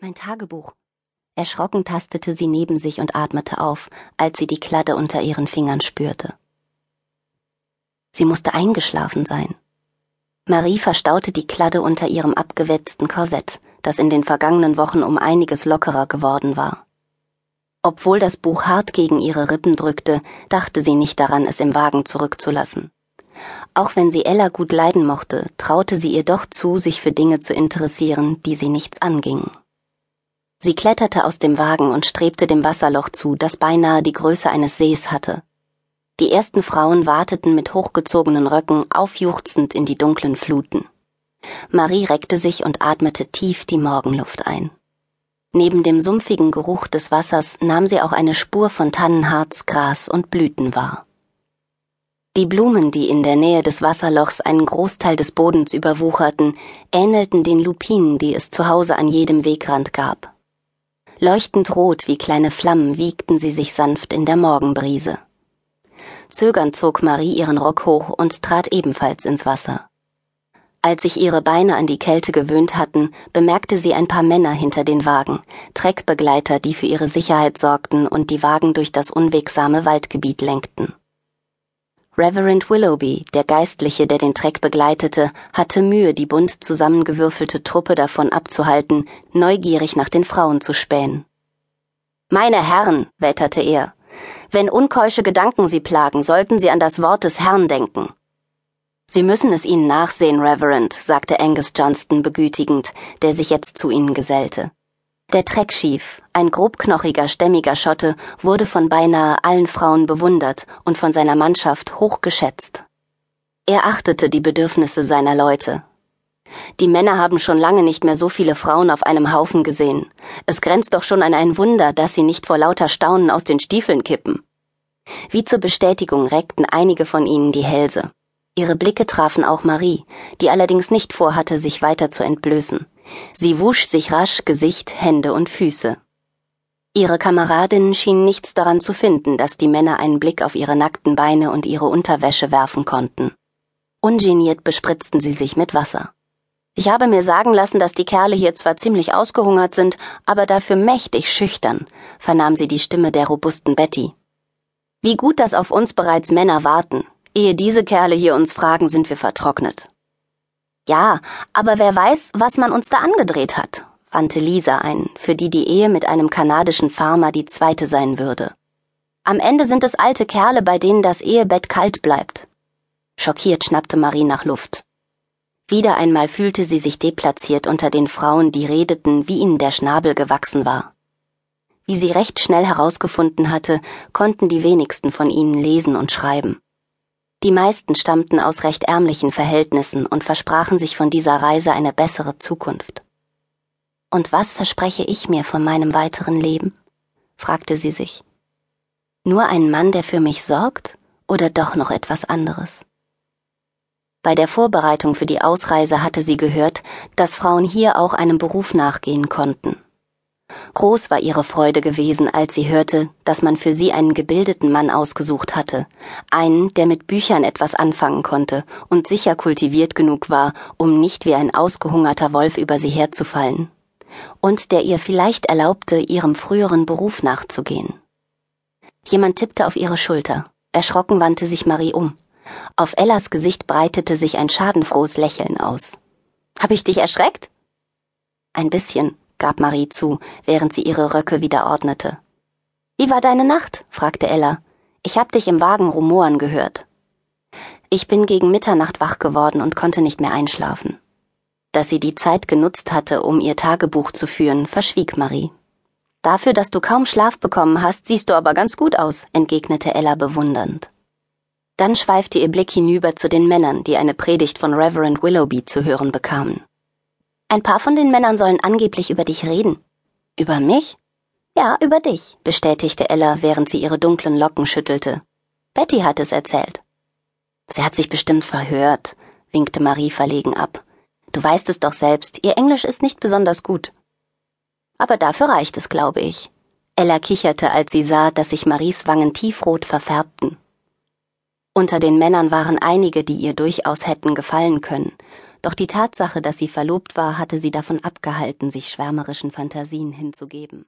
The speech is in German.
Mein Tagebuch. Erschrocken tastete sie neben sich und atmete auf, als sie die Kladde unter ihren Fingern spürte. Sie musste eingeschlafen sein. Marie verstaute die Kladde unter ihrem abgewetzten Korsett, das in den vergangenen Wochen um einiges lockerer geworden war. Obwohl das Buch hart gegen ihre Rippen drückte, dachte sie nicht daran, es im Wagen zurückzulassen. Auch wenn sie Ella gut leiden mochte, traute sie ihr doch zu, sich für Dinge zu interessieren, die sie nichts angingen. Sie kletterte aus dem Wagen und strebte dem Wasserloch zu, das beinahe die Größe eines Sees hatte. Die ersten Frauen warteten mit hochgezogenen Röcken aufjuchzend in die dunklen Fluten. Marie reckte sich und atmete tief die Morgenluft ein. Neben dem sumpfigen Geruch des Wassers nahm sie auch eine Spur von Tannenharz, Gras und Blüten wahr. Die Blumen, die in der Nähe des Wasserlochs einen Großteil des Bodens überwucherten, ähnelten den Lupinen, die es zu Hause an jedem Wegrand gab. Leuchtend rot wie kleine Flammen wiegten sie sich sanft in der Morgenbrise. Zögernd zog Marie ihren Rock hoch und trat ebenfalls ins Wasser. Als sich ihre Beine an die Kälte gewöhnt hatten, bemerkte sie ein paar Männer hinter den Wagen, Treckbegleiter, die für ihre Sicherheit sorgten und die Wagen durch das unwegsame Waldgebiet lenkten. Reverend Willoughby, der Geistliche, der den Treck begleitete, hatte Mühe, die bunt zusammengewürfelte Truppe davon abzuhalten, neugierig nach den Frauen zu spähen. Meine Herren, wetterte er, wenn unkeusche Gedanken Sie plagen, sollten Sie an das Wort des Herrn denken. Sie müssen es ihnen nachsehen, Reverend, sagte Angus Johnston begütigend, der sich jetzt zu ihnen gesellte. Der Treckschief, ein grobknochiger, stämmiger Schotte, wurde von beinahe allen Frauen bewundert und von seiner Mannschaft hoch geschätzt. Er achtete die Bedürfnisse seiner Leute. Die Männer haben schon lange nicht mehr so viele Frauen auf einem Haufen gesehen. Es grenzt doch schon an ein Wunder, dass sie nicht vor lauter Staunen aus den Stiefeln kippen. Wie zur Bestätigung reckten einige von ihnen die Hälse. Ihre Blicke trafen auch Marie, die allerdings nicht vorhatte, sich weiter zu entblößen. Sie wusch sich rasch Gesicht, Hände und Füße. Ihre Kameradinnen schienen nichts daran zu finden, dass die Männer einen Blick auf ihre nackten Beine und ihre Unterwäsche werfen konnten. Ungeniert bespritzten sie sich mit Wasser. Ich habe mir sagen lassen, dass die Kerle hier zwar ziemlich ausgehungert sind, aber dafür mächtig schüchtern, vernahm sie die Stimme der robusten Betty. Wie gut, dass auf uns bereits Männer warten. Ehe diese Kerle hier uns fragen, sind wir vertrocknet. Ja, aber wer weiß, was man uns da angedreht hat, wandte Lisa ein, für die die Ehe mit einem kanadischen Farmer die zweite sein würde. Am Ende sind es alte Kerle, bei denen das Ehebett kalt bleibt. Schockiert schnappte Marie nach Luft. Wieder einmal fühlte sie sich deplatziert unter den Frauen, die redeten, wie ihnen der Schnabel gewachsen war. Wie sie recht schnell herausgefunden hatte, konnten die wenigsten von ihnen lesen und schreiben. Die meisten stammten aus recht ärmlichen Verhältnissen und versprachen sich von dieser Reise eine bessere Zukunft. Und was verspreche ich mir von meinem weiteren Leben? fragte sie sich. Nur ein Mann, der für mich sorgt, oder doch noch etwas anderes? Bei der Vorbereitung für die Ausreise hatte sie gehört, dass Frauen hier auch einem Beruf nachgehen konnten. Groß war ihre Freude gewesen, als sie hörte, dass man für sie einen gebildeten Mann ausgesucht hatte, einen, der mit Büchern etwas anfangen konnte und sicher kultiviert genug war, um nicht wie ein ausgehungerter Wolf über sie herzufallen, und der ihr vielleicht erlaubte, ihrem früheren Beruf nachzugehen. Jemand tippte auf ihre Schulter. Erschrocken wandte sich Marie um. Auf Ellas Gesicht breitete sich ein schadenfrohes Lächeln aus. Hab ich dich erschreckt? Ein bisschen, gab Marie zu, während sie ihre Röcke wieder ordnete. Wie war deine Nacht? fragte Ella. Ich hab dich im Wagen rumoren gehört. Ich bin gegen Mitternacht wach geworden und konnte nicht mehr einschlafen. Dass sie die Zeit genutzt hatte, um ihr Tagebuch zu führen, verschwieg Marie. Dafür, dass du kaum Schlaf bekommen hast, siehst du aber ganz gut aus, entgegnete Ella bewundernd. Dann schweifte ihr Blick hinüber zu den Männern, die eine Predigt von Reverend Willoughby zu hören bekamen. Ein paar von den Männern sollen angeblich über dich reden. Über mich? Ja, über dich, bestätigte Ella, während sie ihre dunklen Locken schüttelte. Betty hat es erzählt. Sie hat sich bestimmt verhört, winkte Marie verlegen ab. Du weißt es doch selbst, ihr Englisch ist nicht besonders gut. Aber dafür reicht es, glaube ich. Ella kicherte, als sie sah, dass sich Maries Wangen tiefrot verfärbten. Unter den Männern waren einige, die ihr durchaus hätten gefallen können, doch die Tatsache, dass sie verlobt war, hatte sie davon abgehalten, sich schwärmerischen Fantasien hinzugeben